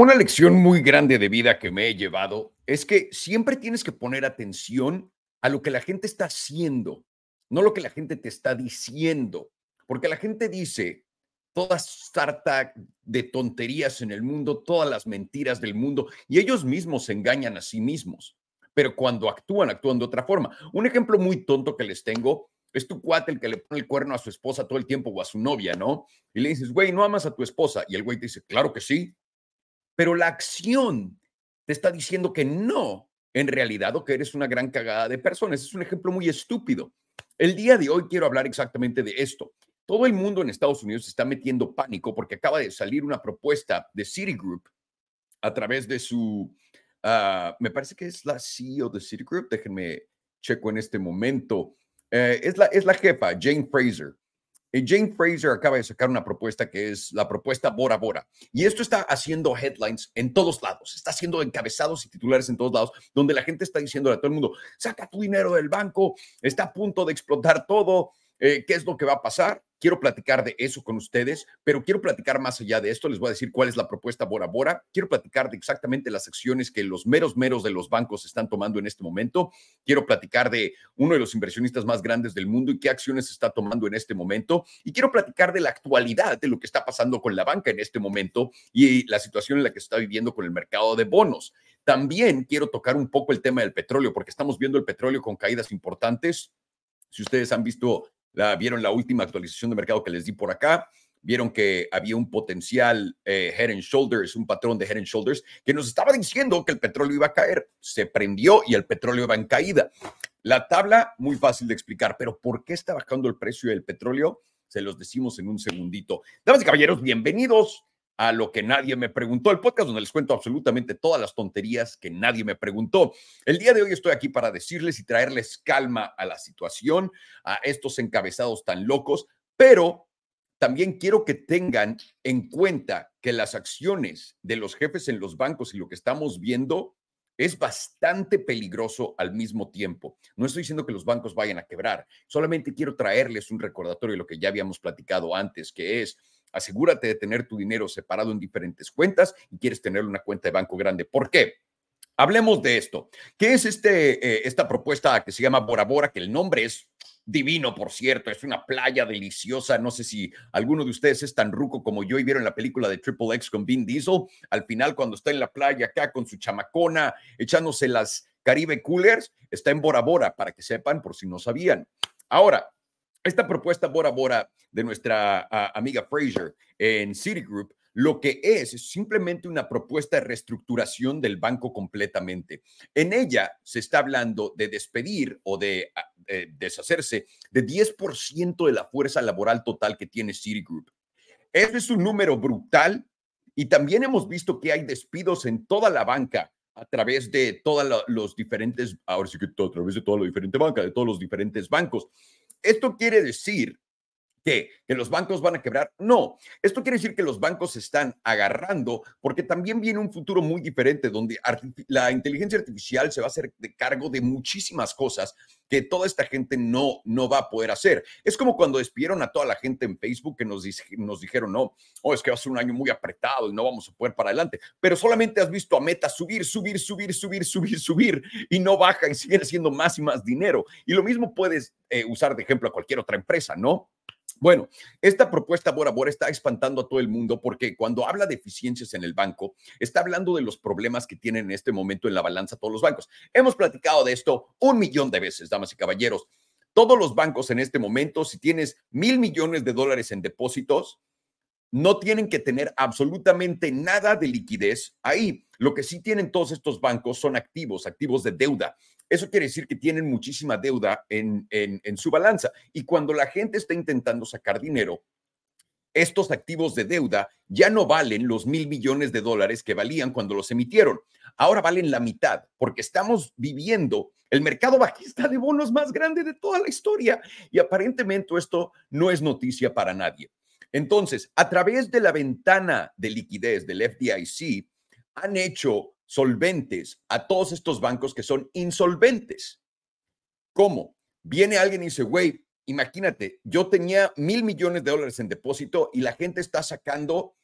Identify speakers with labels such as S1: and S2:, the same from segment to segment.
S1: Una lección muy grande de vida que me he llevado es que siempre tienes que poner atención a lo que la gente está haciendo, no lo que la gente te está diciendo, porque la gente dice toda sarta de tonterías en el mundo, todas las mentiras del mundo, y ellos mismos se engañan a sí mismos, pero cuando actúan, actúan de otra forma. Un ejemplo muy tonto que les tengo es tu cuate el que le pone el cuerno a su esposa todo el tiempo o a su novia, ¿no? Y le dices, güey, no amas a tu esposa. Y el güey te dice, claro que sí. Pero la acción te está diciendo que no, en realidad, o que eres una gran cagada de personas. Es un ejemplo muy estúpido. El día de hoy quiero hablar exactamente de esto. Todo el mundo en Estados Unidos está metiendo pánico porque acaba de salir una propuesta de Citigroup a través de su, ah, me parece que es la CEO de Citigroup, déjenme checo en este momento, eh, es, la, es la jefa, Jane Fraser. Y Jane Fraser acaba de sacar una propuesta que es la propuesta Bora Bora. Y esto está haciendo headlines en todos lados, está haciendo encabezados y titulares en todos lados, donde la gente está diciendo a todo el mundo, saca tu dinero del banco, está a punto de explotar todo, eh, ¿qué es lo que va a pasar? Quiero platicar de eso con ustedes, pero quiero platicar más allá de esto. Les voy a decir cuál es la propuesta Bora Bora. Quiero platicar de exactamente las acciones que los meros meros de los bancos están tomando en este momento. Quiero platicar de uno de los inversionistas más grandes del mundo y qué acciones está tomando en este momento. Y quiero platicar de la actualidad de lo que está pasando con la banca en este momento y la situación en la que está viviendo con el mercado de bonos. También quiero tocar un poco el tema del petróleo, porque estamos viendo el petróleo con caídas importantes. Si ustedes han visto vieron la última actualización de mercado que les di por acá, vieron que había un potencial eh, head and shoulders, un patrón de head and shoulders, que nos estaba diciendo que el petróleo iba a caer. Se prendió y el petróleo iba en caída. La tabla, muy fácil de explicar, pero ¿por qué está bajando el precio del petróleo? Se los decimos en un segundito. Damas y caballeros, bienvenidos a lo que nadie me preguntó, el podcast donde les cuento absolutamente todas las tonterías que nadie me preguntó. El día de hoy estoy aquí para decirles y traerles calma a la situación, a estos encabezados tan locos, pero también quiero que tengan en cuenta que las acciones de los jefes en los bancos y lo que estamos viendo es bastante peligroso al mismo tiempo. No estoy diciendo que los bancos vayan a quebrar, solamente quiero traerles un recordatorio de lo que ya habíamos platicado antes, que es asegúrate de tener tu dinero separado en diferentes cuentas y quieres tener una cuenta de banco grande. ¿Por qué? Hablemos de esto. ¿Qué es este, eh, esta propuesta que se llama Bora Bora? Que el nombre es divino, por cierto. Es una playa deliciosa. No sé si alguno de ustedes es tan ruco como yo y vieron la película de Triple X con Vin Diesel. Al final, cuando está en la playa acá con su chamacona, echándose las Caribe Coolers, está en Bora Bora, para que sepan, por si no sabían. Ahora, esta propuesta Bora Bora de nuestra amiga Fraser en Citigroup, lo que es es simplemente una propuesta de reestructuración del banco completamente. En ella se está hablando de despedir o de, deshacerse de 10% de la fuerza laboral total que tiene Citigroup. Ese es un número brutal y también hemos visto que hay despidos en toda la banca a través de todos los diferentes, ahora sí que a través de toda la diferente banca, de todos los diferentes bancos. ¿Esto quiere decir que, que los bancos van a quebrar? No, esto quiere decir que los bancos se están agarrando porque también viene un futuro muy diferente donde la inteligencia artificial se va a hacer de cargo de muchísimas cosas que toda esta gente no, no va a poder hacer. Es como cuando despidieron a toda la gente en Facebook que nos, dijeron, no, oh, es que va a ser un año muy apretado y no vamos a poder para adelante, pero solamente has visto a Meta subir, subir, subir, subir, subir, subir y no baja y siguen haciendo más y más dinero. Y lo mismo puedes eh, usar de ejemplo a cualquier otra empresa, ¿no? Bueno, esta propuesta Bora Bora está espantando a todo el mundo porque cuando habla de eficiencias en el banco, está hablando de los problemas que tienen en este momento en la balanza todos los bancos. Hemos platicado de esto un millón de veces, damas y caballeros. Todos los bancos en este momento, si tienes mil millones de dólares en depósitos, no tienen que tener absolutamente nada de liquidez ahí. Lo que sí tienen todos estos bancos son activos, activos de deuda. Eso quiere decir que tienen muchísima deuda en, su balanza. Y cuando la gente está intentando sacar dinero, estos activos de deuda ya no valen los mil millones de dólares que valían cuando los emitieron. Ahora valen la mitad, porque estamos viviendo el mercado bajista de bonos más grande de toda la historia. Y aparentemente esto no es noticia para nadie. Entonces, a través de la ventana de liquidez del FDIC, han hecho solventes a todos estos bancos que son insolventes. ¿Cómo? Viene alguien y dice, güey, imagínate, yo tenía mil millones de dólares en depósito y la gente está sacando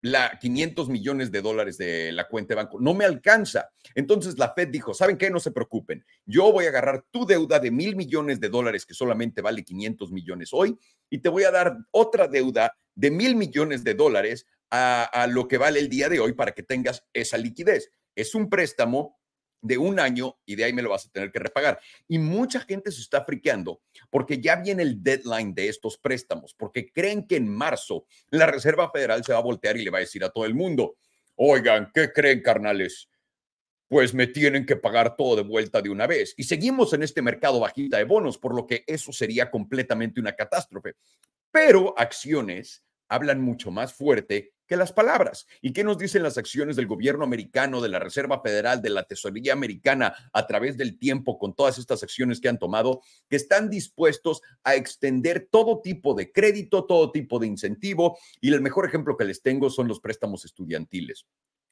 S1: la 500 millones de dólares de la cuenta de banco. No me alcanza. Entonces la Fed dijo, ¿saben qué? No se preocupen. Yo voy a agarrar tu deuda de mil millones de dólares que solamente vale 500 millones hoy y te voy a dar otra deuda de mil millones de dólares a, a lo que vale el día de hoy para que tengas esa liquidez. Es un préstamo de un año y de ahí me lo vas a tener que repagar. Y mucha gente se está friqueando porque ya viene el deadline de estos préstamos, porque creen que en marzo la Reserva Federal se va a voltear y le va a decir a todo el mundo, oigan, ¿qué creen, carnales? Pues me tienen que pagar todo de vuelta de una vez. Y seguimos en este mercado bajita de bonos, por lo que eso sería completamente una catástrofe. Pero acciones hablan mucho más fuerte que las palabras. ¿Y qué nos dicen las acciones del gobierno americano, de la Reserva Federal, de la Tesorería Americana a través del tiempo con todas estas acciones que han tomado? Que están dispuestos a extender todo tipo de crédito, todo tipo de incentivo. Y el mejor ejemplo que les tengo son los préstamos estudiantiles.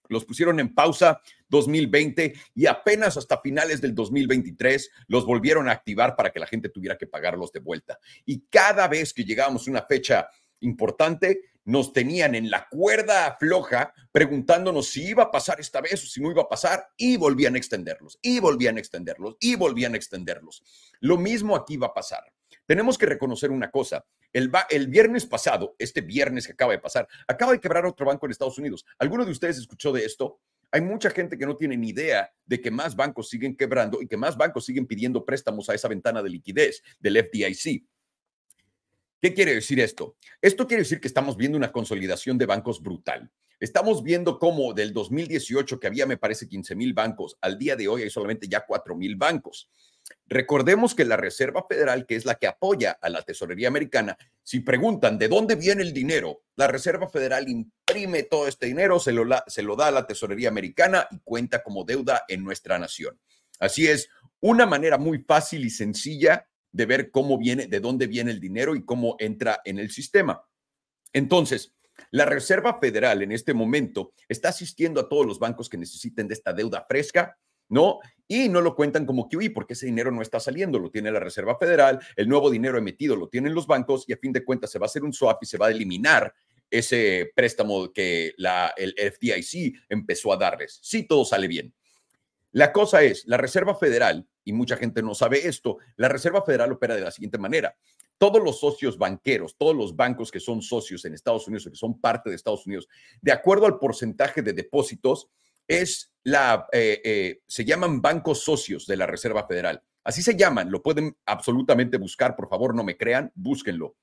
S1: Los pusieron en pausa 2020 y apenas hasta finales del 2023 los volvieron a activar para que la gente tuviera que pagarlos de vuelta. Y cada vez que llegábamos a una fecha importante, nos tenían en la cuerda floja preguntándonos si iba a pasar esta vez o si no iba a pasar y volvían a extenderlos, y volvían a extenderlos, y volvían a extenderlos. Lo mismo aquí va a pasar. Tenemos que reconocer una cosa. El, el viernes pasado, este viernes que acaba de pasar, acaba de quebrar otro banco en Estados Unidos. ¿Alguno de ustedes escuchó de esto? Hay mucha gente que no tiene ni idea de que más bancos siguen quebrando y que más bancos siguen pidiendo préstamos a esa ventana de liquidez del FDIC. ¿Qué quiere decir esto? Esto quiere decir que estamos viendo una consolidación de bancos brutal. Estamos viendo cómo del 2018, que había, me parece, 15 mil bancos, al día de hoy hay solamente ya 4 mil bancos. Recordemos que la Reserva Federal, que es la que apoya a la tesorería americana, si preguntan de dónde viene el dinero, la Reserva Federal imprime todo este dinero, se lo, se lo da a la tesorería americana y cuenta como deuda en nuestra nación. Así es, una manera muy fácil y sencilla de ver cómo viene, de dónde viene el dinero y cómo entra en el sistema. Entonces, la Reserva Federal en este momento está asistiendo a todos los bancos que necesiten de esta deuda fresca, ¿no? Y no lo cuentan como QE porque ese dinero no está saliendo, lo tiene la Reserva Federal, el nuevo dinero emitido lo tienen los bancos y a fin de cuentas se va a hacer un swap y se va a eliminar ese préstamo que la, el FDIC empezó a darles. Sí, todo sale bien. La cosa es, la Reserva Federal y mucha gente no sabe esto, la Reserva Federal opera de la siguiente manera. Todos los socios banqueros, todos los bancos que son socios en Estados Unidos o que son parte de Estados Unidos, de acuerdo al porcentaje de depósitos, es la, eh, eh, se llaman bancos socios de la Reserva Federal. Así se llaman, lo pueden absolutamente buscar, por favor, no me crean, búsquenlo.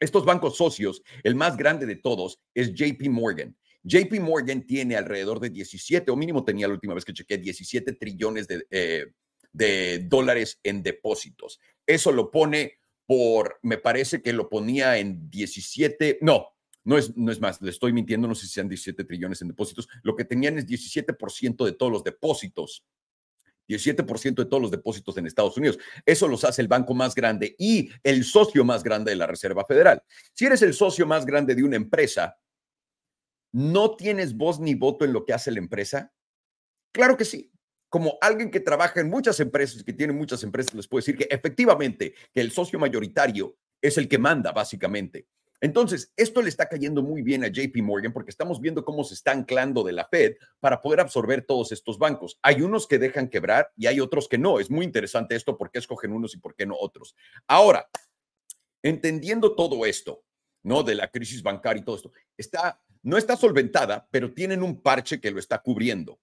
S1: Estos bancos socios, el más grande de todos es JP Morgan. JP Morgan tiene alrededor de 17, o mínimo tenía la última vez que chequé, 17 trillones de, eh, de dólares en depósitos. Eso lo pone por, me parece que lo ponía en 17, no, no es, no es más, le estoy mintiendo, no sé si sean 17 trillones en depósitos, lo que tenían es 17% de todos los depósitos. 17% de todos los depósitos en Estados Unidos. Eso los hace el banco más grande y el socio más grande de la Reserva Federal. Si eres el socio más grande de una empresa, ¿no tienes voz ni voto en lo que hace la empresa? Claro que sí como alguien que trabaja en muchas empresas, que tiene muchas empresas, les puedo decir que efectivamente que el socio mayoritario es el que manda, básicamente. Entonces, esto le está cayendo muy bien a JP Morgan porque estamos viendo cómo se está anclando de la Fed para poder absorber todos estos bancos. Hay unos que dejan quebrar y hay otros que no. Es muy interesante esto, por qué escogen unos y por qué no otros. Ahora, entendiendo todo esto, ¿no? De la crisis bancaria y todo esto, está, no está solventada, pero tienen un parche que lo está cubriendo.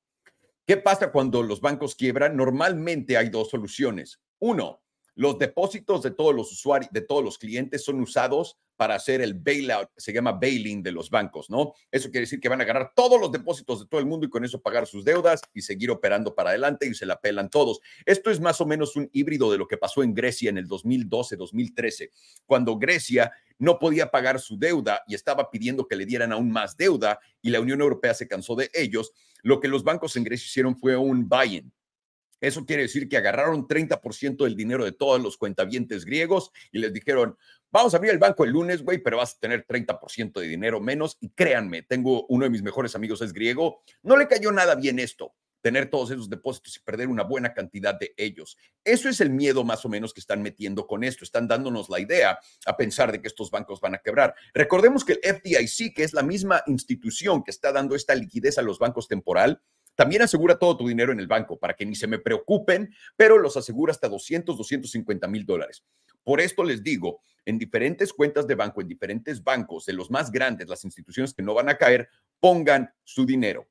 S1: ¿Qué pasa cuando los bancos quiebran? Normalmente hay dos soluciones. Uno, los depósitos de todos los usuarios, de todos los clientes son usados para hacer el bailout, se llama bailing de los bancos, ¿no? Eso quiere decir que van a agarrar todos los depósitos de todo el mundo y con eso pagar sus deudas y seguir operando para adelante y se la pelan todos. Esto es más o menos un híbrido de lo que pasó en Grecia en el 2012-2013, cuando Grecia no podía pagar su deuda y estaba pidiendo que le dieran aún más deuda y la Unión Europea se cansó de ellos. Lo que los bancos en Grecia hicieron fue un buy-in, eso quiere decir que agarraron 30% del dinero de todos los cuentavientes griegos y les dijeron, vamos a abrir el banco el lunes, güey, pero vas a tener 30% de dinero menos. Y créanme, tengo uno de mis mejores amigos es griego, no le cayó nada bien esto, tener todos esos depósitos y perder una buena cantidad de ellos. Eso es el miedo más o menos que están metiendo con esto. Están dándonos la idea a pensar de que estos bancos van a quebrar. Recordemos que el FDIC, que es la misma institución que está dando esta liquidez a los bancos temporal, también asegura todo tu dinero en el banco para que ni se me preocupen, pero los asegura hasta 200, 250 mil dólares. Por esto les digo, en diferentes cuentas de banco, en diferentes bancos, de los más grandes, las instituciones que no van a caer, pongan su dinero.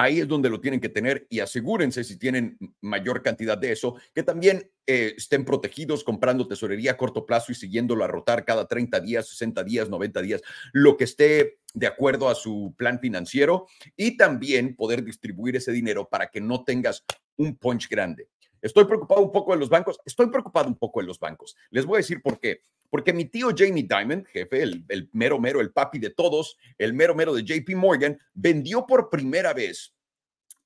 S1: Ahí es donde lo tienen que tener y asegúrense si tienen mayor cantidad de eso, que también eh, estén protegidos comprando tesorería a corto plazo y siguiéndolo a rotar cada 30 días, 60 días, 90 días, lo que esté de acuerdo a su plan financiero y también poder distribuir ese dinero para que no tengas un punch grande. Estoy preocupado un poco de los bancos. Estoy preocupado un poco de los bancos. Les voy a decir por qué. Porque mi tío Jamie Dimon, jefe, el, el mero mero, el papi de todos, el mero mero de JP Morgan, vendió por primera vez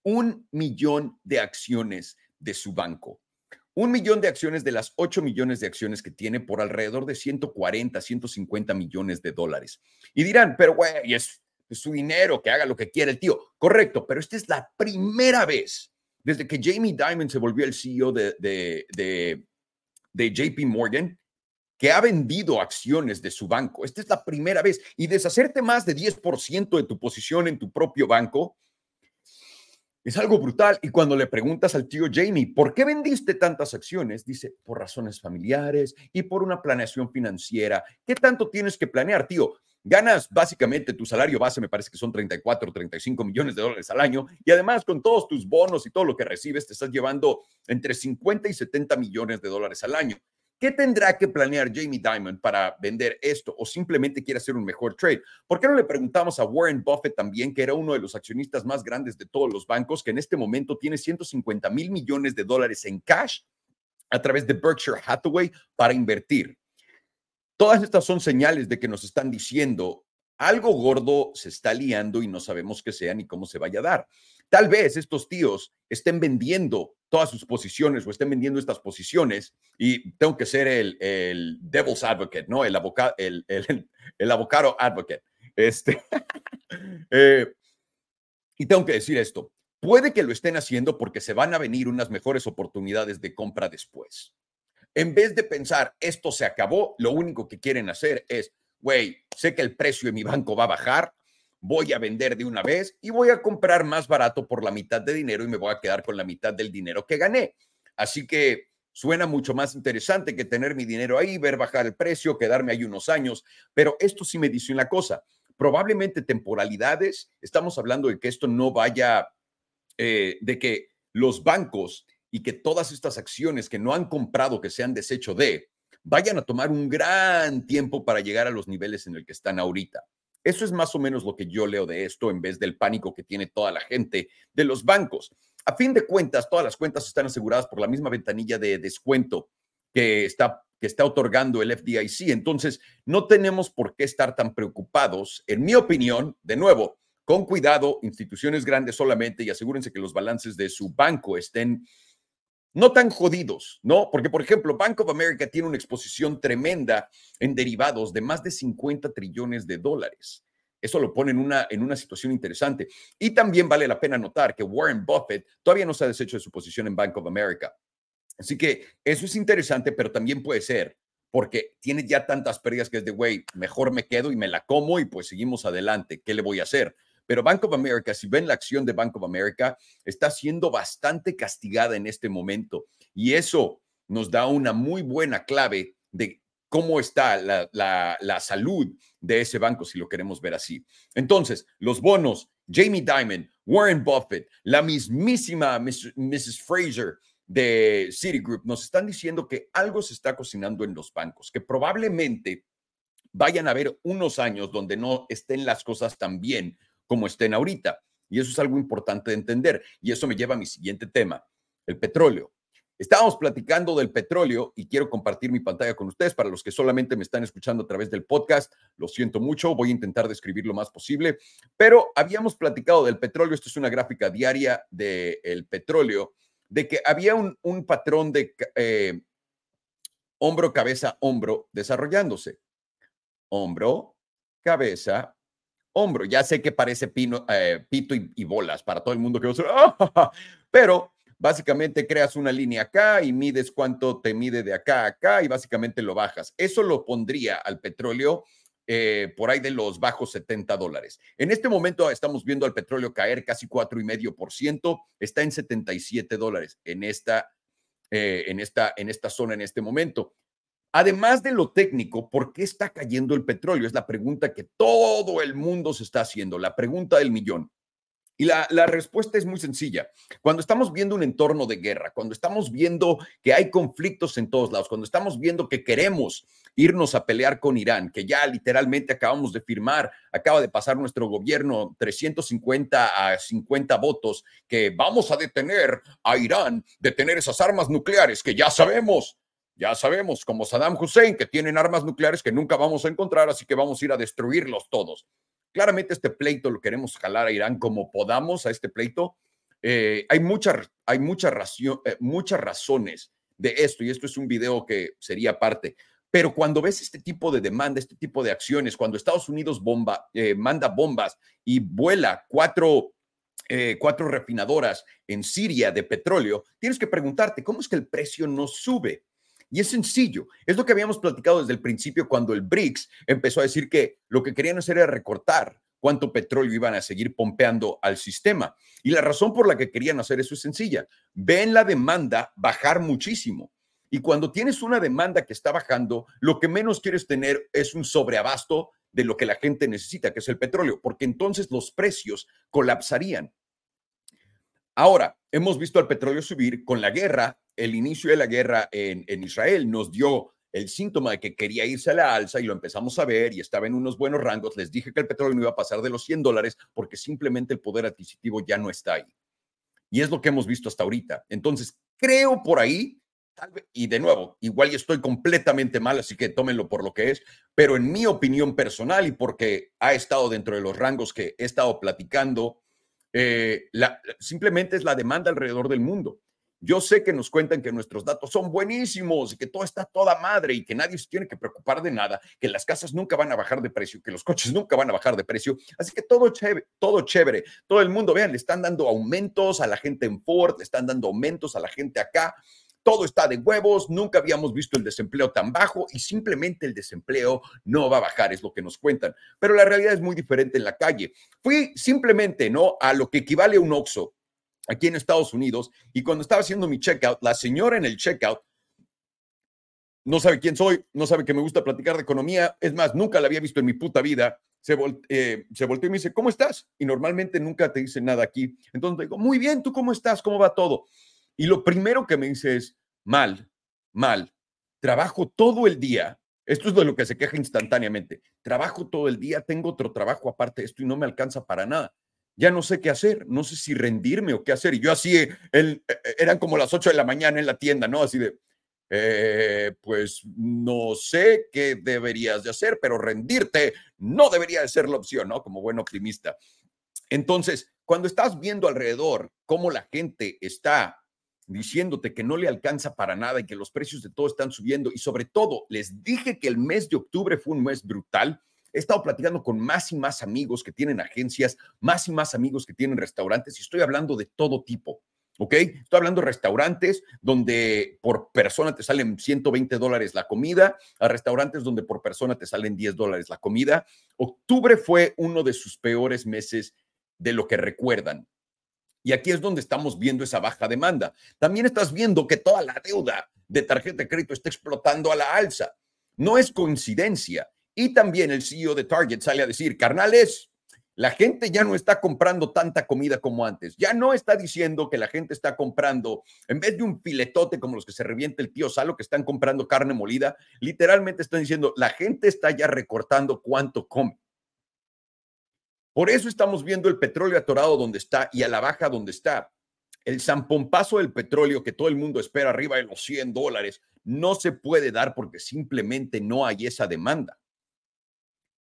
S1: un millón de acciones de su banco. Un millón de acciones de las 8 millones de acciones que tiene por alrededor de 140, 150 millones de dólares. Y dirán, pero güey, es, es su dinero, que haga lo que quiera el tío. Correcto, pero esta es la primera vez desde que Jamie Dimon se volvió el CEO de, JP Morgan que ha vendido acciones de su banco. Esta es la primera vez. Y deshacerte más de 10% de tu posición en tu propio banco es algo brutal. Y cuando le preguntas al tío Jamie, ¿por qué vendiste tantas acciones? Dice, por razones familiares y por una planeación financiera. ¿Qué tanto tienes que planear, tío? Ganas básicamente tu salario base, me parece que son 34 o 35 millones de dólares al año. Y además con todos tus bonos y todo lo que recibes, te estás llevando entre 50 y 70 millones de dólares al año. ¿Qué tendrá que planear Jamie Dimon para vender esto o simplemente quiere hacer un mejor trade? ¿Por qué no le preguntamos a Warren Buffett también, que era uno de los accionistas más grandes de todos los bancos, que en este momento tiene 150 mil millones de dólares en cash a través de Berkshire Hathaway para invertir? Todas estas son señales de que nos están diciendo algo gordo se está liando y no sabemos qué sea ni cómo se vaya a dar. Tal vez estos tíos estén vendiendo todas sus posiciones o estén vendiendo estas posiciones y tengo que ser el, el devil's advocate, ¿no? El, abogado, el, el, el abogado advocate. Este, eh, y tengo que decir esto, puede que lo estén haciendo porque se van a venir unas mejores oportunidades de compra después. En vez de pensar, esto se acabó, lo único que quieren hacer es, güey, sé que el precio de mi banco va a bajar, voy a vender de una vez y voy a comprar más barato por la mitad de dinero y me voy a quedar con la mitad del dinero que gané. Así que suena mucho más interesante que tener mi dinero ahí, ver bajar el precio, quedarme ahí unos años, pero esto sí me dice una cosa, probablemente temporalidades, estamos hablando de que esto no vaya, eh, de que los bancos y que todas estas acciones que no han comprado, que se han deshecho de, vayan a tomar un gran tiempo para llegar a los niveles en el que están ahorita. Eso es más o menos lo que yo leo de esto en vez del pánico que tiene toda la gente de los bancos. A fin de cuentas, todas las cuentas están aseguradas por la misma ventanilla de descuento que está, que está otorgando el FDIC. Entonces, no tenemos por qué estar tan preocupados. En mi opinión, de nuevo, con cuidado, instituciones grandes solamente y asegúrense que los balances de su banco estén no tan jodidos, ¿no? Porque, por ejemplo, Bank of America tiene una exposición tremenda en derivados de más de 50 trillones de dólares. Eso lo pone en una, en una situación interesante. Y también vale la pena notar que Warren Buffett todavía no se ha deshecho de su posición en Bank of America. Así que eso es interesante, pero también puede ser porque tiene ya tantas pérdidas que es de, güey, mejor me quedo y me la como y pues seguimos adelante. ¿Qué le voy a hacer? Pero Bank of America, si ven la acción de Bank of America, está siendo bastante castigada en este momento. Y eso nos da una muy buena clave de cómo está la, la, salud de ese banco, si lo queremos ver así. Entonces, los bonos, Jamie Dimon, Warren Buffett, la mismísima Mrs. Fraser de Citigroup, nos están diciendo que algo se está cocinando en los bancos, que probablemente vayan a haber unos años donde no estén las cosas tan bien como estén ahorita. Y eso es algo importante de entender. Y eso me lleva a mi siguiente tema, el petróleo. Estábamos platicando del petróleo y quiero compartir mi pantalla con ustedes. Para los que solamente me están escuchando a través del podcast, lo siento mucho, voy a intentar describir lo más posible, pero habíamos platicado del petróleo. Esto es una gráfica diaria del petróleo, de que había un, patrón de eh, hombro, cabeza, hombro desarrollándose. Hombro, cabeza, hombro. Ya sé que parece pino, eh, pito y, bolas para todo el mundo que va a pero básicamente creas una línea acá y mides cuánto te mide de acá a acá y básicamente lo bajas. Eso lo pondría al petróleo eh, por ahí de los bajos 70 dólares. En este momento estamos viendo al petróleo caer casi 4,5%, está en 77 dólares en esta, eh, en, esta, en esta zona en este momento. Además de lo técnico, ¿por qué está cayendo el petróleo? Es la pregunta que todo el mundo se está haciendo, la pregunta del millón. Y la, la, respuesta es muy sencilla. Cuando estamos viendo un entorno de guerra, cuando estamos viendo que hay conflictos en todos lados, cuando estamos viendo que queremos irnos a pelear con Irán, que ya literalmente acabamos de firmar, acaba de pasar nuestro gobierno 350 a 50 votos, que vamos a detener a Irán, detener esas armas nucleares que ya sabemos ya sabemos, como Saddam Hussein, que tienen armas nucleares que nunca vamos a encontrar, así que vamos a ir a destruirlos todos. Claramente este pleito lo queremos jalar a Irán como podamos a este pleito. Eh, hay, mucha, hay eh, muchas razones de esto y esto es un video que sería parte. Pero cuando ves este tipo de demanda, este tipo de acciones, cuando Estados Unidos bomba, eh, manda bombas y vuela cuatro, cuatro refinadoras en Siria de petróleo, tienes que preguntarte, ¿cómo es que el precio no sube? Y es sencillo. Es lo que habíamos platicado desde el principio cuando el BRICS empezó a decir que lo que querían hacer era recortar cuánto petróleo iban a seguir pompeando al sistema. Y la razón por la que querían hacer eso es sencilla. Ven la demanda bajar muchísimo. Y cuando tienes una demanda que está bajando, lo que menos quieres tener es un sobreabasto de lo que la gente necesita, que es el petróleo, porque entonces los precios colapsarían. Ahora, hemos visto al petróleo subir con la guerra el inicio de la guerra en, Israel nos dio el síntoma de que quería irse a la alza y lo empezamos a ver y estaba en unos buenos rangos. Les dije que el petróleo no iba a pasar de los 100 dólares porque simplemente el poder adquisitivo ya no está ahí. Y es lo que hemos visto hasta ahorita. Entonces, creo por ahí, y de nuevo, igual y estoy completamente mal, así que tómenlo por lo que es, pero en mi opinión personal y porque ha estado dentro de los rangos que he estado platicando, eh, simplemente es la demanda alrededor del mundo. Yo sé que nos cuentan que nuestros datos son buenísimos y que todo está toda madre y que nadie se tiene que preocupar de nada, que las casas nunca van a bajar de precio, que los coches nunca van a bajar de precio. Así que todo chévere, todo chévere. Todo el mundo, vean, le están dando aumentos a la gente en Ford, le están dando aumentos a la gente acá. Todo está de huevos, nunca habíamos visto el desempleo tan bajo y simplemente el desempleo no va a bajar, es lo que nos cuentan. Pero la realidad es muy diferente en la calle. Fui simplemente, ¿no? A lo que equivale a un OXO aquí en Estados Unidos y cuando estaba haciendo mi checkout, la señora en el checkout no sabe quién soy, no sabe que me gusta platicar de economía, es más, nunca la había visto en mi puta vida. Se, eh, se volteó y me dice, ¿cómo estás? Y normalmente nunca te dice nada aquí. Entonces digo, muy bien, ¿tú cómo estás? ¿Cómo va todo? Y lo primero que me dice es, mal, mal, trabajo todo el día. Esto es de lo que se queja instantáneamente. Trabajo todo el día, tengo otro trabajo aparte de esto y no me alcanza para nada ya no sé qué hacer, no sé si rendirme o qué hacer. Y yo así, el, e, e, eran como las 8 de la mañana en la tienda, ¿no? Así de, eh, pues no sé qué deberías de hacer, pero rendirte no debería de ser la opción, ¿no? Como buen optimista. Entonces, cuando estás viendo alrededor cómo la gente está diciéndote que no le alcanza para nada y que los precios de todo están subiendo y sobre todo les dije que el mes de octubre fue un mes brutal, He estado platicando con más y más amigos que tienen agencias, más y más amigos que tienen restaurantes y estoy hablando de todo tipo. ¿ok? Estoy hablando de restaurantes donde por persona te salen 120 dólares la comida, a restaurantes donde por persona te salen 10 dólares la comida. Octubre fue uno de sus peores meses de lo que recuerdan. Y aquí es donde estamos viendo esa baja demanda. También estás viendo que toda la deuda de tarjeta de crédito está explotando a la alza. No es coincidencia. Y también el CEO de Target sale a decir, carnales, la gente ya no está comprando tanta comida como antes. Ya no está diciendo que la gente está comprando, en vez de un filetote como los que se revienta el tío Salo, que están comprando carne molida, literalmente están diciendo, la gente está ya recortando cuánto come. Por eso estamos viendo el petróleo atorado donde está y a la baja donde está. El zampompazo del petróleo que todo el mundo espera arriba de los 100 dólares no se puede dar porque simplemente no hay esa demanda.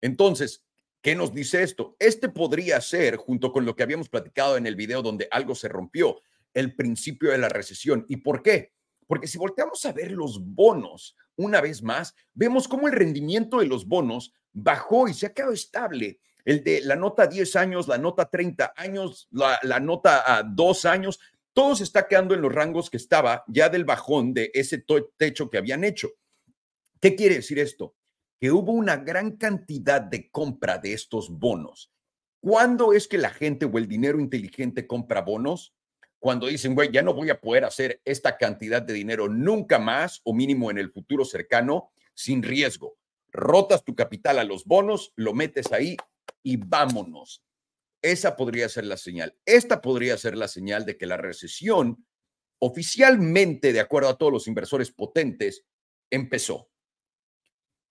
S1: Entonces, ¿qué nos dice esto? Este podría ser, junto con lo que habíamos platicado en el video donde algo se rompió, el principio de la recesión. ¿Y por qué? Porque si volteamos a ver los bonos una vez más, vemos cómo el rendimiento de los bonos bajó y se ha quedado estable el de la nota 10 años, la nota 30 años, la, nota a 2 años, todo se está quedando en los rangos que estaba ya del bajón de ese techo que habían hecho. ¿Qué quiere decir esto? Que hubo una gran cantidad de compra de estos bonos. ¿Cuándo es que la gente o el dinero inteligente compra bonos? Cuando dicen, güey, ya no voy a poder hacer esta cantidad de dinero nunca más o mínimo en el futuro cercano sin riesgo. Rotas tu capital a los bonos, lo metes ahí y vámonos. Esa podría ser la señal. Esta podría ser la señal de que la recesión, oficialmente, de acuerdo a todos los inversores potentes, empezó.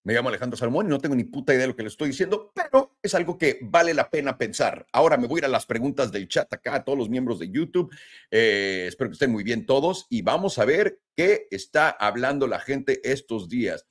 S1: Me llamo Alejandro Salmón y no tengo ni puta idea de lo que le estoy diciendo, pero es algo que vale la pena pensar. Ahora me voy a ir a las preguntas del chat acá, a todos los miembros de YouTube. Eh, espero que estén muy bien todos y vamos a ver qué está hablando la gente estos días.